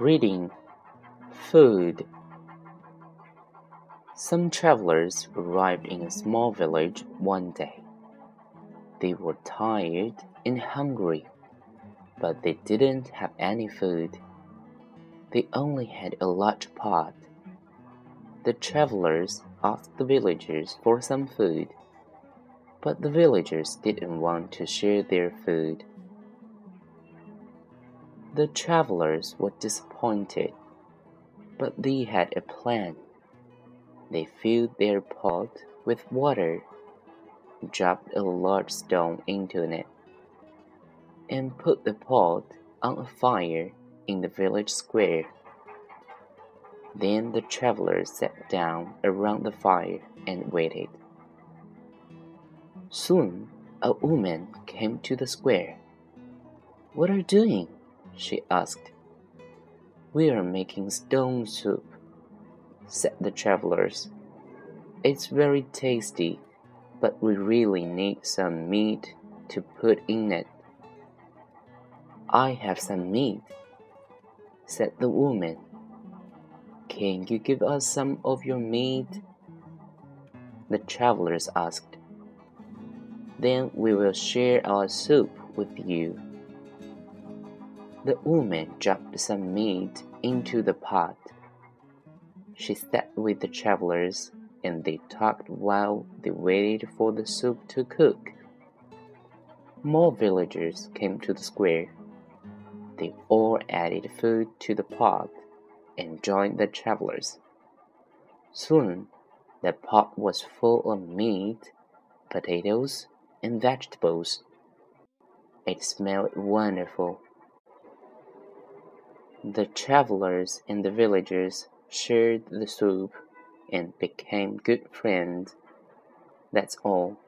Reading Food Some travelers arrived in a small village one day. They were tired and hungry, but they didn't have any food. They only had a large pot. The travelers asked the villagers for some food, but the villagers didn't want to share their food. The travelers were disappointed, but they had a plan. They filled their pot with water, dropped a large stone into it, and put the pot on a fire in the village square. Then the travelers sat down around the fire and waited. Soon a woman came to the square. What are you doing? She asked. We are making stone soup, said the travelers. It's very tasty, but we really need some meat to put in it. I have some meat, said the woman. Can you give us some of your meat? The travelers asked. Then we will share our soup with you. The woman dropped some meat into the pot. She sat with the travelers, and they talked while they waited for the soup to cook. More villagers came to the square. They all added food to the pot and joined the travelers. Soon the pot was full of meat, potatoes, and vegetables. It smelled wonderful. The travelers and the villagers shared the soup and became good friends. That's all.